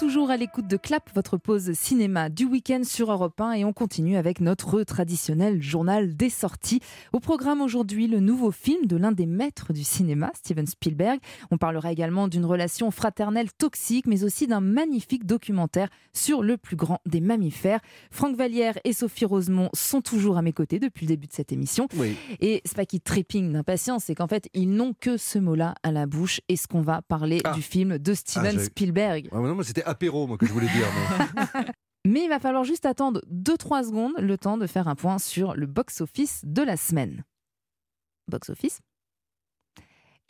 Toujours à l'écoute de Clap, votre pause cinéma du week-end sur Europe 1 et on continue avec notre traditionnel journal des sorties. Au programme aujourd'hui, le nouveau film de l'un des maîtres du cinéma, Steven Spielberg. On parlera également d'une relation fraternelle toxique, mais aussi d'un magnifique documentaire sur le plus grand des mammifères. Franck Vallière et Sophie Rosemont sont toujours à mes côtés depuis le début de cette émission. Oui. Et c'est pas qu'ils trépignent d'impatience, c'est qu'en fait, ils n'ont que ce mot-là à la bouche. Est-ce qu'on va parler Ah. du film de Steven Ah, j'ai- Spielberg? Ah, non, moi, c'était apéro, moi, que je voulais dire. mais- Mais il va falloir juste attendre 2-3 secondes, le temps de faire un point sur le box-office de la semaine. Box-office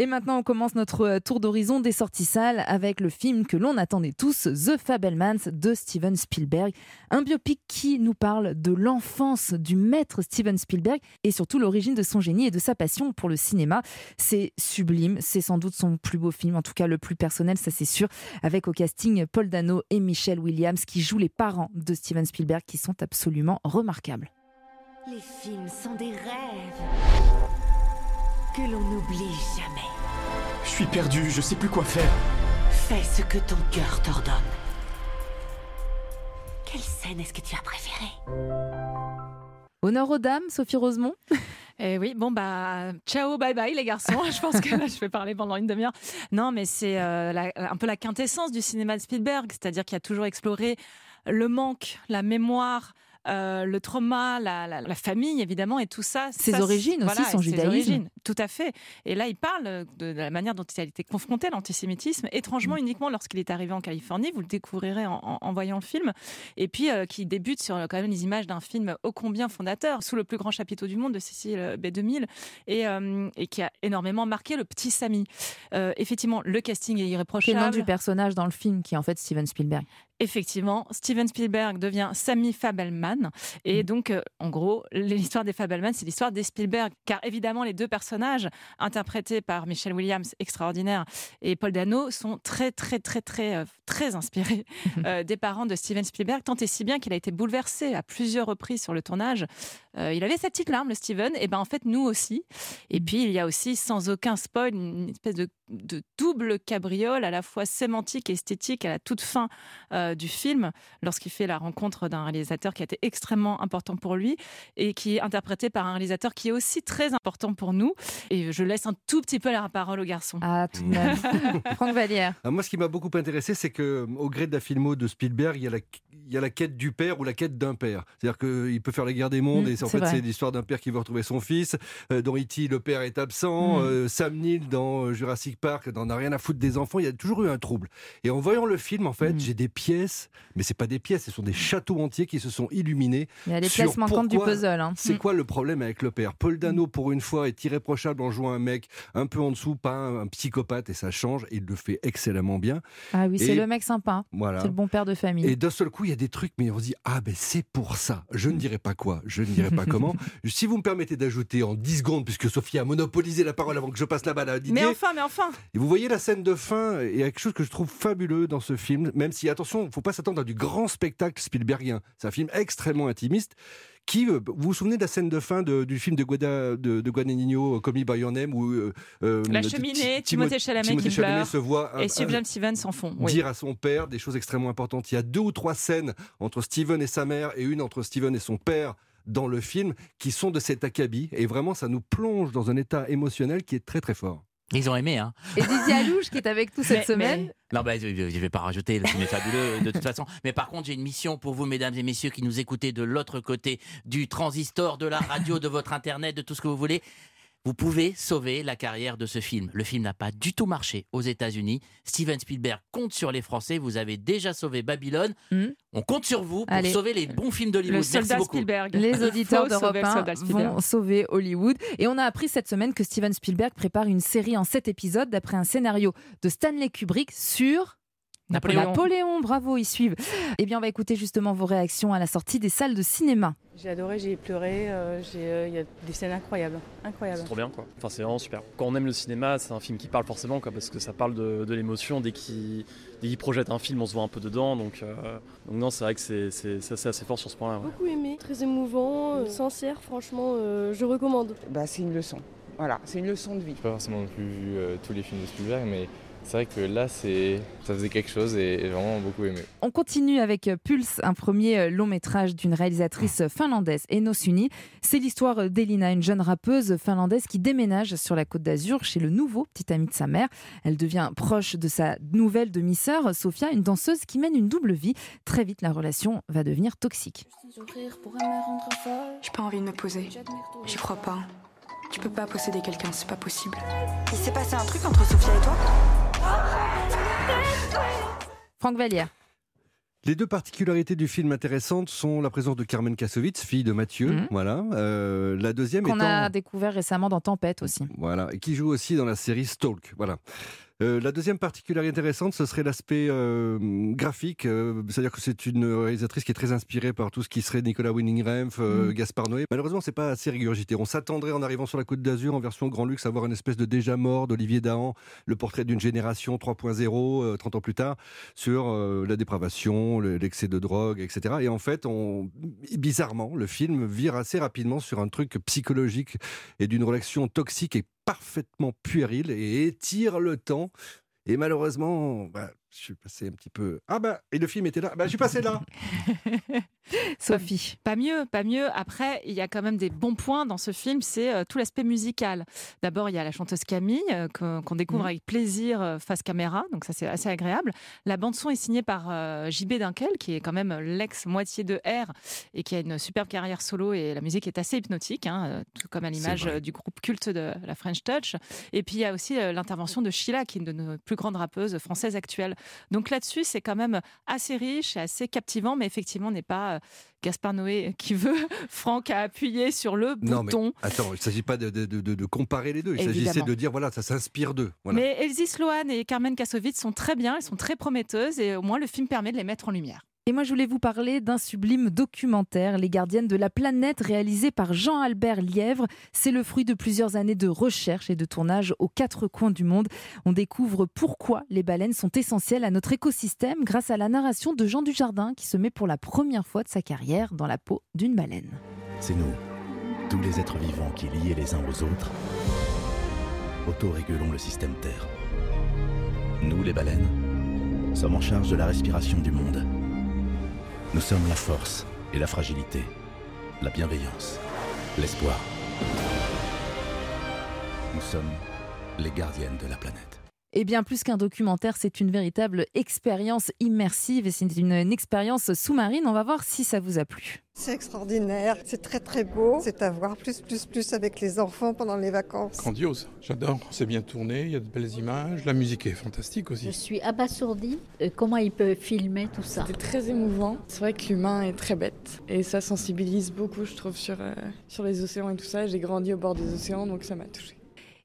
et maintenant, on commence notre euh, tour d'horizon des sorties salles avec le film que l'on attendait tous, The Fabelmans de Steven Spielberg. Un biopic qui nous parle de l'enfance du maître Steven Spielberg et surtout l'origine de son génie et de sa passion pour le cinéma. C'est sublime, c'est sans doute son plus beau film, en tout cas le plus personnel, ça c'est sûr, avec au casting Paul Dano et Michelle Williams qui jouent les parents de Steven Spielberg qui sont absolument remarquables. Les films sont des rêves que l'on n'oublie jamais. Je suis perdu, je sais plus quoi faire. Fais ce que ton cœur t'ordonne. Quelle scène est-ce que tu as préférée? Honneur aux dames, Sophie Rosemont. Eh oui, bon bah ciao, bye bye les garçons. Je pense que là je vais parler pendant une demi-heure. Non, mais c'est euh, un peu la quintessence du cinéma de Spielberg, c'est-à-dire qu'il a toujours exploré le manque, la mémoire. Euh, le trauma, la, la- la famille évidemment et tout ça. Ses ça, origines aussi, son ses judaïsme. origines, tout à fait. Et là, il parle de, de la manière dont il a été confronté à l'antisémitisme, étrangement Mm. uniquement lorsqu'il est arrivé en Californie. Vous le découvrirez en, en- en voyant le film. Et puis euh, qui débute sur euh, quand même les images d'un film ô combien fondateur, sous le plus grand chapiteau du monde de Cécile B. 2000, et, euh, et qui a énormément marqué le petit Samy. Effectivement, le casting est C'est le nom irréprochable. du personnage dans le film qui est en fait Steven Spielberg. Effectivement, Steven Spielberg devient Sammy Fabelman. Et donc, euh, en gros, l'histoire des Fabelman, c'est l'histoire des Spielberg. Car évidemment, les deux personnages, interprétés par Michelle Williams, extraordinaire, et Paul Dano, sont très, très, très, très, euh, très inspirés euh, des parents de Steven Spielberg, tant et si bien qu'il a été bouleversé à plusieurs reprises sur le tournage. Il avait sa petite larme, le Steven, et ben en fait, nous aussi. Et puis, il y a aussi, sans aucun spoil, une espèce de, de double cabriole, à la fois sémantique et esthétique, à la toute fin euh, du film, lorsqu'il fait la rencontre d'un réalisateur qui a été extrêmement important pour lui et qui est interprété par un réalisateur qui est aussi très important pour nous. Et je laisse un tout petit peu la parole aux garçons. Ah, tout de même. Franck Vallière. Ah, moi, ce qui m'a beaucoup intéressé, c'est que au gré de la filmo de Spielberg, il y a la, il y a la quête du père ou la quête d'un père. C'est-à-dire qu'il peut faire la guerre des mondes Mm, et c'est- en fait, c'est l'histoire d'un père qui veut retrouver son fils. Euh, dans E.T., le père est absent. Mm. Euh, Sam Neill dans euh, Jurassic Park n'en a rien à foutre des enfants. Il y a toujours eu un trouble. Et en voyant le film, en fait, Mm. j'ai des pièces, mais c'est pas des pièces, ce sont des châteaux entiers qui se sont illuminés. Il y a Sur pièces manquantes du puzzle. hein. C'est quoi le problème avec le père? Paul Dano, pour une fois, est irréprochable en jouant un mec un peu en dessous, pas un, un psychopathe, et ça change. Et il le fait excellemment bien. Ah oui, c'est le mec sympa. Voilà. C'est le bon père de famille. Et d'un seul coup, il y a des trucs, mais on se dit Ah, ben c'est pour ça. Je ne dirai pas quoi, je ne dirai pas comment. Si vous me permettez d'ajouter en 10 secondes, puisque Sophie a monopolisé la parole avant que je passe la balle à Didier. Mais enfin, mais enfin Et vous voyez la scène de fin, il y a quelque chose que je trouve fabuleux dans ce film, même si, attention, il ne faut pas s'attendre à du grand spectacle Spielbergien. C'est un film extrêmement intimiste. Qui, euh, vous vous souvenez de la scène de fin de- du film de, Guada, de, de Guadagnino, euh, Me By Your Name, où euh, La cheminée, Ti- Timothée Chalamet Timothée qui Chalamet pleure, se voit un- et Sufjan Stevens s'en font. Oui. dire à son père des choses extrêmement importantes. Il y a deux ou trois scènes entre Steven et sa mère et une entre Steven et son père dans le film qui sont de cet acabit et vraiment ça nous plonge dans un état émotionnel qui est très très fort. Ils ont aimé, hein Et Didier Alouche qui est avec nous cette Mais- semaine. mais- Non, bah, je ne vais pas rajouter, le film est fabuleux de toute façon. Mais par contre, j'ai une mission pour vous, mesdames et messieurs, qui nous écoutez de l'autre côté du transistor, de la radio, de votre internet, de tout ce que vous voulez. Vous pouvez sauver la carrière de ce film. Le film n'a pas du tout marché aux États-Unis. Steven Spielberg compte sur les Français. Vous avez déjà sauvé Babylone. Hmm. On compte sur vous pour Allez. sauver les bons films d'Hollywood. Le Merci soldat beaucoup. Spielberg. Les auditeurs d'Europe sauver le 1 soldat Spielberg. vont sauver Hollywood. Et on a appris cette semaine que Steven Spielberg prépare une série en 7 épisodes d'après un scénario de Stanley Kubrick sur Napoléon. Napoléon, bravo, ils suivent. Eh bien, on va écouter justement vos réactions à la sortie des salles de cinéma. J'ai adoré, j'ai pleuré, euh, j'ai, euh, il y a des scènes incroyables, incroyables. C'est trop bien quoi. Enfin c'est vraiment super. Quand on aime le cinéma, c'est un film qui parle forcément quoi, parce que ça parle de, de l'émotion dès qu'il qu'il projette un film, on se voit un peu dedans. Donc, euh, donc non, c'est vrai que c'est, c'est, c'est assez, assez fort sur ce point-là. ouais. beaucoup aimé, très émouvant, euh, sincère, franchement, euh, je recommande. Bah, c'est une leçon. Voilà, c'est une leçon de vie. J'ai pas forcément non plus vu euh, tous les films de Spielberg, mais c'est vrai que là, c'est, ça faisait quelque chose et, vraiment beaucoup aimé. On continue avec euh, Pulse, un premier euh, long métrage d'une réalisatrice finlandaise, Eno Suni. C'est l'histoire euh, d'Elina, une jeune rappeuse finlandaise qui déménage sur la côte d'Azur chez le nouveau petit ami de sa mère. Elle devient proche de sa nouvelle demi-sœur, Sofia, une danseuse qui mène une double vie. Très vite, la relation va devenir toxique. J'ai pas envie de me poser. J'y crois pas. Tu peux pas posséder quelqu'un, c'est pas possible. Il s'est passé un truc entre Sophia et toi? Franck Vallière. Les deux particularités du film intéressantes sont la présence de Carmen Kassovitz, fille de Mathieu. Mhm. Voilà. Euh, la deuxième Qu'on étant. a découvert récemment dans Tempête aussi. Voilà, et qui joue aussi dans la série Stalk. Voilà. Euh, la deuxième particularité intéressante, ce serait l'aspect euh, graphique, euh, c'est-à-dire que c'est une réalisatrice qui est très inspirée par tout ce qui serait Nicolas Winning Refn, euh, Mm. Gaspard Noé. Malheureusement, c'est pas assez régurgité. On s'attendrait en arrivant sur la Côte d'Azur en version grand luxe à voir une espèce de déjà mort d'Olivier Dahan, le portrait d'une génération 3.0, euh, 30 ans plus tard, sur la dépravation, le- l'excès de drogue, etc. Et en fait, on, bizarrement, le film vire assez rapidement sur un truc psychologique et d'une relation toxique et parfaitement puérile et étire le temps. Et malheureusement, bah, je suis passé un petit peu. Ah bah, et le film était là. Bah, je suis passé là. Sophie. Pas mieux, pas mieux. Après, il y a quand même des bons points dans ce film, c'est euh, tout l'aspect musical. D'abord, il y a la chanteuse Camille, euh, qu'on découvre Mhm. avec plaisir euh, face caméra, donc ça c'est assez agréable. La bande-son est signée par euh, JB Dunkel, qui est quand même l'ex-moitié de R et qui a une superbe carrière solo, et la musique est assez hypnotique, hein, tout comme à l'image du groupe culte de la French Touch. Et puis il y a aussi euh, l'intervention de Sheila, qui est une de nos plus grandes rappeuses françaises actuelles. Donc là-dessus, c'est quand même assez riche et assez captivant, mais effectivement, on n'est pas euh, Gaspard Noé qui veut. Franck a appuyé sur le Non, mais bouton. attends, il ne s'agit pas de, de- de- de comparer les deux. Il s'agissait de dire, voilà, ça s'inspire d'eux. Voilà. Mais Elsie Sloan et Carmen Kassovitz sont très bien, elles sont très prometteuses et au moins le film permet de les mettre en lumière. Et moi, je voulais vous parler d'un sublime documentaire, Les gardiennes de la planète, réalisé par Jean-Albert Lièvre. C'est le fruit de plusieurs années de recherche et de tournage aux quatre coins du monde. On découvre pourquoi les baleines sont essentielles à notre écosystème grâce à la narration de Jean Dujardin, qui se met pour la première fois de sa carrière dans la peau d'une baleine. C'est nous, tous les êtres vivants qui, liés les uns aux autres, autorégulons le système Terre. Nous, les baleines, sommes en charge de la respiration du monde. Nous sommes la force et la fragilité, la bienveillance, l'espoir. Nous sommes les gardiennes de la planète. Et bien plus qu'un documentaire, c'est une véritable expérience immersive et c'est une, une expérience sous-marine. On va voir si ça vous a plu. C'est extraordinaire, c'est très très beau. C'est à voir plus plus plus avec les enfants pendant les vacances. Grandiose, j'adore. C'est bien tourné, il y a de belles images, la musique est fantastique Je aussi. suis abasourdie. Euh, comment il peut filmer tout ça C'était très émouvant. C'est vrai que l'humain est très bête et ça sensibilise beaucoup, je trouve, sur, euh, sur les océans et tout ça. J'ai grandi au bord des océans, donc ça m'a touchée.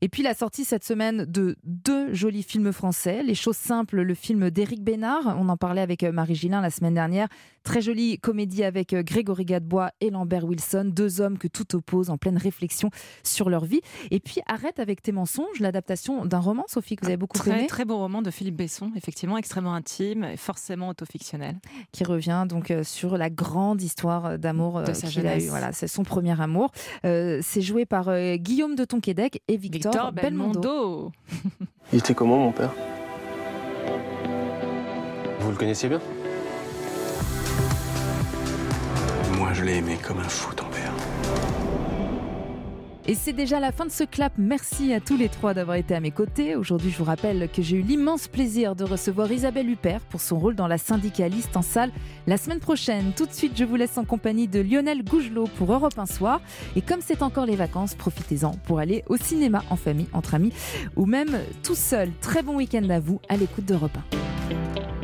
Et puis la sortie cette semaine de deux jolis films français. Les choses simples, le film d'Éric Bénard. On en parlait avec euh, Marie Gillin la semaine dernière. Très jolie comédie avec euh, Grégory Gadebois et Lambert Wilson. Deux hommes que tout oppose en pleine réflexion sur leur vie. Et puis Arrête avec tes mensonges, l'adaptation d'un roman, Sophie, que vous avez beaucoup Très, aimé. très beau roman de Philippe Besson, effectivement extrêmement intime et forcément autofictionnel. qui revient donc euh, sur la grande histoire d'amour De euh, sa qu'il a jeunesse. eu. Voilà, c'est son premier amour. Euh, c'est joué par euh, Guillaume de Tonquédec et Victor, Victor Belmondo. Belmondo. Il était comment, mon père? Vous le connaissiez bien? L'ai comme un fou, ton. Et c'est déjà la fin de ce clap. Merci à tous les trois d'avoir été à mes côtés. Aujourd'hui, je vous rappelle que j'ai eu l'immense plaisir de recevoir Isabelle Huppert pour son rôle dans La syndicaliste en salle la semaine prochaine. Tout de suite, je vous laisse en compagnie de Lionel Gougelot pour Europe 1 Soir. Et comme c'est encore les vacances, profitez-en pour aller au cinéma en famille, entre amis ou même tout seul. Très bon week-end à vous à l'écoute d'Europe 1.